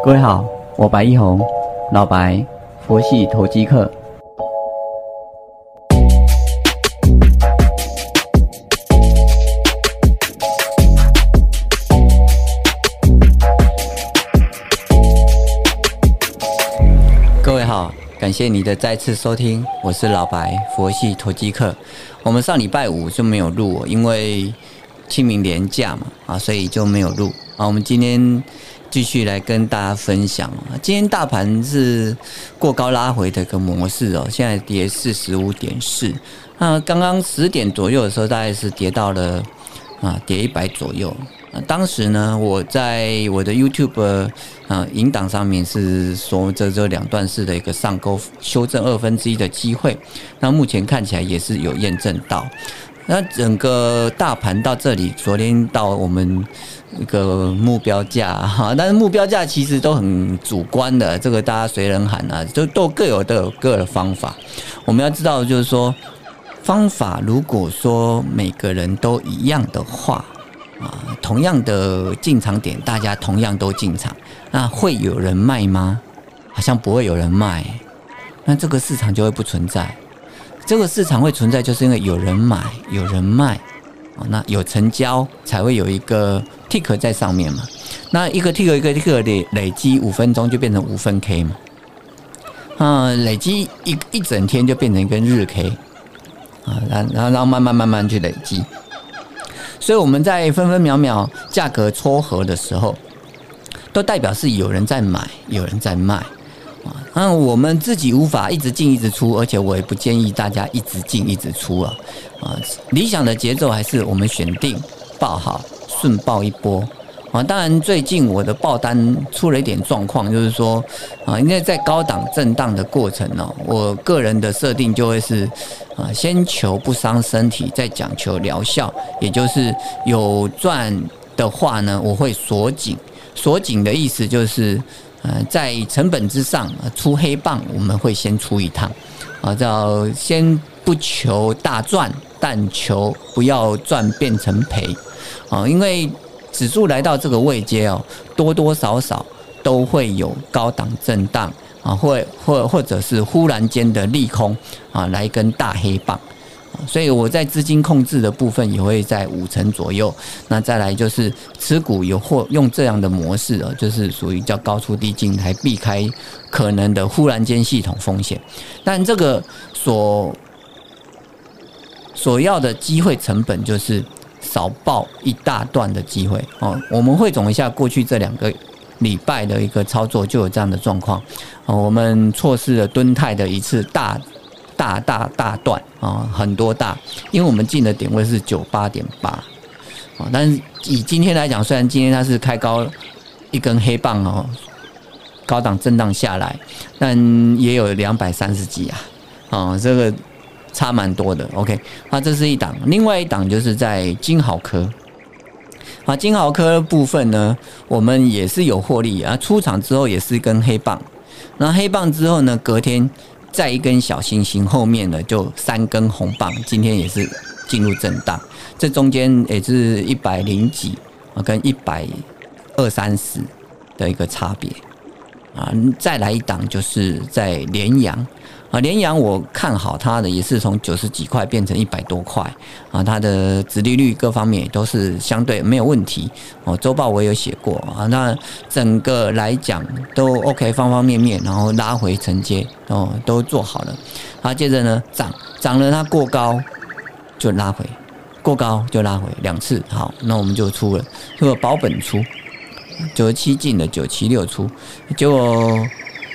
各位好，我白一红，老白，佛系投机客。各位好，感谢你的再次收听，我是老白，佛系投机客。我们上礼拜五就没有录，因为清明连假嘛，啊，所以就没有录。啊，我们今天继续来跟大家分享，今天大盘是过高拉回的一个模式哦，现在跌四十五点四。那刚刚十点左右的时候，大概是跌到了啊，跌一百左右。当时呢，我在我的 YouTube 啊引导上面是说这这两段式的一个上钩修正二分之一的机会。那目前看起来也是有验证到。那整个大盘到这里，昨天到我们一个目标价哈，但是目标价其实都很主观的，这个大家随人喊啊，就都各有都有各的方法。我们要知道，就是说方法，如果说每个人都一样的话。啊，同样的进场点，大家同样都进场，那会有人卖吗？好像不会有人卖，那这个市场就会不存在。这个市场会存在，就是因为有人买，有人卖，哦，那有成交才会有一个 tick 在上面嘛。那一个 tick 一个 tick 累累积五分钟就变成五分 K 嘛，嗯，累积一一整天就变成一根日 K，啊，然然后然后慢慢慢慢去累积。所以我们在分分秒秒价格撮合的时候，都代表是有人在买，有人在卖啊。那我们自己无法一直进一直出，而且我也不建议大家一直进一直出啊。啊，理想的节奏还是我们选定报好，顺报一波。啊，当然最近我的报单出了一点状况，就是说啊，因为在高档震荡的过程呢，我个人的设定就会是啊，先求不伤身体，再讲求疗效，也就是有赚的话呢，我会锁紧，锁紧的意思就是呃，在成本之上出黑棒，我们会先出一趟啊，叫先不求大赚，但求不要赚变成赔啊，因为。指数来到这个位阶哦，多多少少都会有高档震荡啊，或或或者是忽然间的利空啊，来一根大黑棒，所以我在资金控制的部分也会在五成左右。那再来就是持股有或用这样的模式哦，就是属于叫高出低进，来避开可能的忽然间系统风险。但这个所所要的机会成本就是。少报一大段的机会哦，我们汇总一下过去这两个礼拜的一个操作，就有这样的状况哦。我们错失了敦泰的一次大大大大段啊，很多大，因为我们进的点位是九八点八啊，但是以今天来讲，虽然今天它是开高一根黑棒哦，高档震荡下来，但也有两百三十几啊，啊，这个。差蛮多的，OK，那这是一档，另外一档就是在金豪科，啊，金豪科部分呢，我们也是有获利啊，出场之后也是一根黑棒，那黑棒之后呢，隔天在一根小星星，后面呢就三根红棒，今天也是进入震荡，这中间也是一百零几啊，跟一百二三十的一个差别，啊，再来一档就是在连阳。啊，联阳我看好它的也是从九十几块变成一百多块啊，它的殖利率各方面都是相对没有问题哦。周报我有写过啊，那整个来讲都 OK，方方面面，然后拉回承接哦，都做好了。啊，接着呢涨涨了，它过高就拉回，过高就拉回两次，好，那我们就出了这个保本出九十七进的九七六出，结果。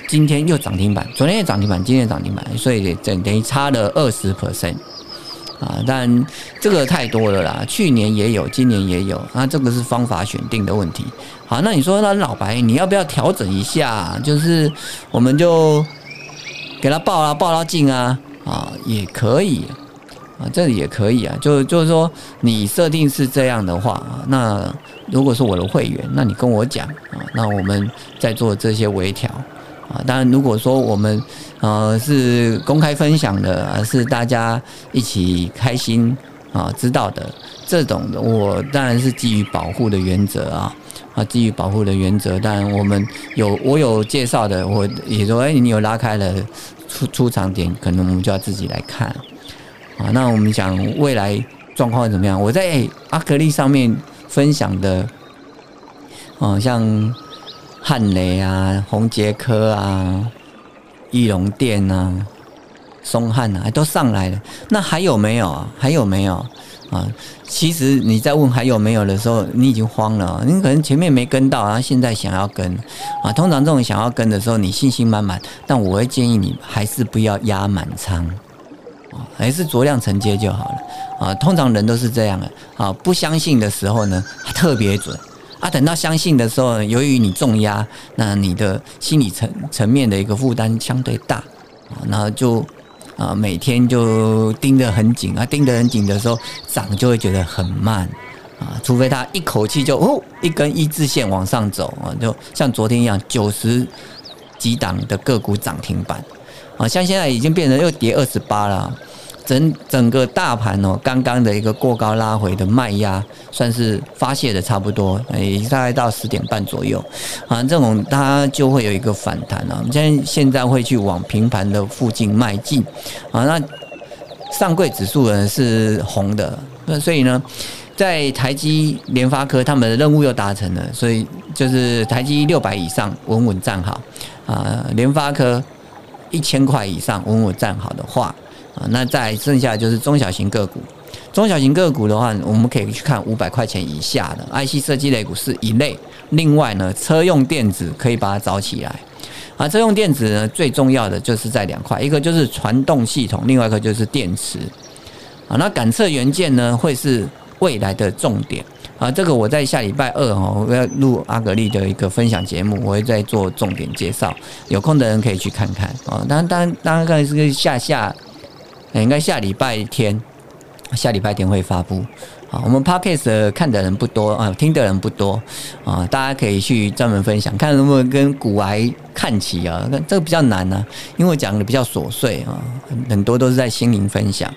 今天又涨停板，昨天也涨停板，今天涨停板，所以整等于差了二十 percent 啊！但这个太多了啦，去年也有，今年也有，那这个是方法选定的问题。好，那你说那老白，你要不要调整一下？就是我们就给他报啊，报到进啊，啊也可以啊，这里也可以啊。就就是说，你设定是这样的话，那如果是我的会员，那你跟我讲啊，那我们再做这些微调。啊，当然，如果说我们呃是公开分享的，而是大家一起开心啊知道的这种的，我当然是基于保护的原则啊啊，基于保护的原则，但我们有我有介绍的，我也说，哎，你有拉开了出出场点，可能我们就要自己来看啊。那我们讲未来状况怎么样？我在阿格力上面分享的，哦，像汉雷啊、红杰科啊、翼龙电啊、松汉啊，都上来了。那还有没有啊？还有没有？啊，其实你在问还有没有的时候，你已经慌了。你可能前面没跟到，然后现在想要跟啊。通常这种想要跟的时候，你信心满满，但我会建议你还是不要压满仓，还是酌量承接就好了啊。通常人都是这样的啊，不相信的时候呢，特别准啊。等到相信的时候，由于你重压，那你的心理层层面的一个负担相对大啊，然后就。啊，每天就盯得很紧啊，盯得很紧的时候，涨就会觉得很慢啊，除非它一口气就哦一根一字线往上走啊，就像昨天一样，九十几档的个股涨停板啊，像现在已经变成又跌二十八了。整整个大盘哦，刚刚的一个过高拉回的卖压，算是发泄的差不多，也，大概到十点半左右，啊，这种它就会有一个反弹啊。我们现在现在会去往平盘的附近迈进，啊，那上柜指数呢是红的，那所以呢，在台积、联发科他们的任务又达成了，所以就是台积六百以上稳稳站好，啊，联发科一千块以上稳稳站好的话。啊，那再剩下就是中小型个股。中小型个股的话，我们可以去看五百块钱以下的 IC 设计类股是一类。另外呢，车用电子可以把它找起来。啊，车用电子呢，最重要的就是在两块，一个就是传动系统，另外一个就是电池。啊，那感测元件呢，会是未来的重点。啊，这个我在下礼拜二哦，我要录阿格力的一个分享节目，我会再做重点介绍。有空的人可以去看看。啊，当然，当然，当然是下下。应该下礼拜天，下礼拜天会发布。好，我们 podcast 看的人不多啊，听的人不多啊，大家可以去专门分享，看能不能跟古癌看齐啊。这个比较难呢，因为我讲的比较琐碎啊，很多都是在心灵分享。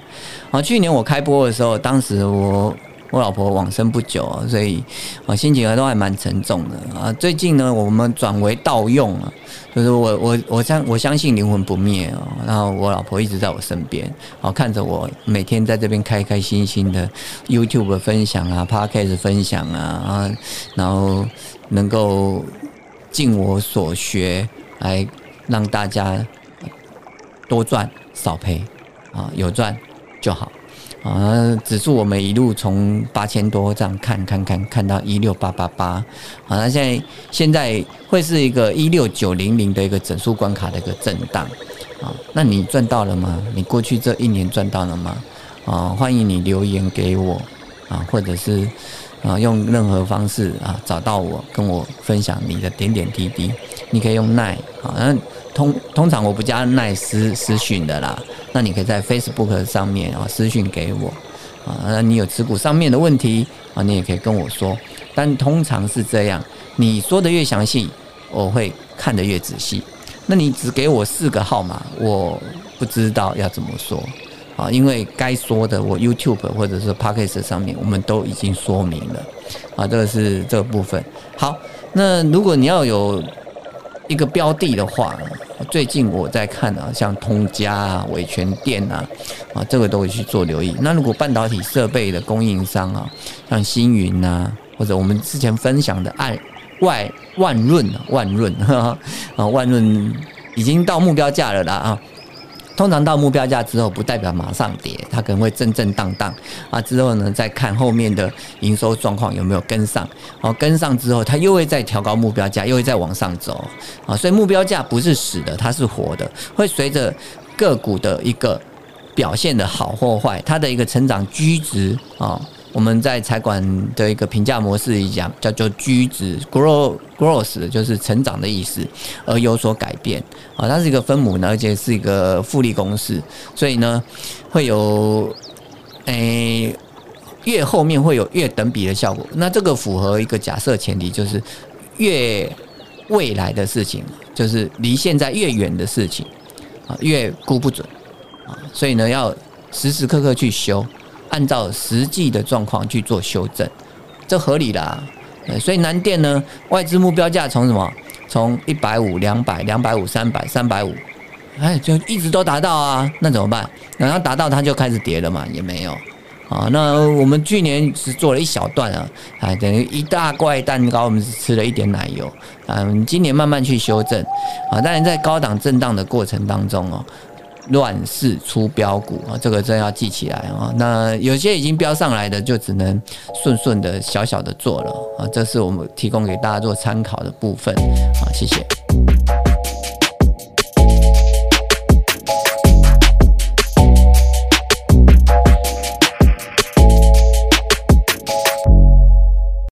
啊，去年我开播的时候，当时我。我老婆往生不久啊，所以啊心情都还蛮沉重的啊。最近呢，我们转为盗用了，就是我我我相我相信灵魂不灭啊。然后我老婆一直在我身边，啊看着我每天在这边开开心心的 YouTube 分享啊，Podcast 分享啊啊，然后能够尽我所学来让大家多赚少赔啊，有赚就好。啊，指数我们一路从八千多这样看，看看看到一六八八八，好，那现在现在会是一个一六九零零的一个整数关卡的一个震荡，啊，那你赚到了吗？你过去这一年赚到了吗？啊，欢迎你留言给我，啊，或者是啊用任何方式啊找到我，跟我分享你的点点滴滴，你可以用奈，啊，那。通通常我不加耐私私讯的啦，那你可以在 Facebook 上面啊私讯给我啊，那你有持股上面的问题啊，你也可以跟我说。但通常是这样，你说的越详细，我会看得越仔细。那你只给我四个号码，我不知道要怎么说啊，因为该说的我 YouTube 或者是 Podcast 上面我们都已经说明了啊，这个是这个部分。好，那如果你要有。一个标的的话，最近我在看啊，像通家啊、维权店啊，啊，这个都会去做留意。那如果半导体设备的供应商啊，像星云呐，或者我们之前分享的爱外万润万润啊，万润已经到目标价了啦啊。通常到目标价之后，不代表马上跌，它可能会震震荡荡啊。之后呢，再看后面的营收状况有没有跟上。哦，跟上之后，它又会再调高目标价，又会再往上走啊。所以目标价不是死的，它是活的，会随着个股的一个表现的好或坏，它的一个成长居值啊。我们在财管的一个评价模式里讲，叫做居值 （grow growth），就是成长的意思，而有所改变啊。它是一个分母呢，而且是一个复利公式，所以呢，会有诶越后面会有越等比的效果。那这个符合一个假设前提，就是越未来的事情，就是离现在越远的事情啊，越估不准啊。所以呢，要时时刻刻去修。按照实际的状况去做修正，这合理啦。所以南电呢，外资目标价从什么？从一百五、两百、两百五、三百、三百五，哎，就一直都达到啊，那怎么办？然后达到它就开始跌了嘛，也没有。啊，那我们去年只做了一小段啊，啊，等于一大块蛋糕，我们只吃了一点奶油啊。今年慢慢去修正啊，当然在高档震荡的过程当中哦，乱世出标股啊，这个真要记起来啊。那有些已经标上来的，就只能顺顺的小小的做了啊。这是我们提供给大家做参考的部分啊，谢谢。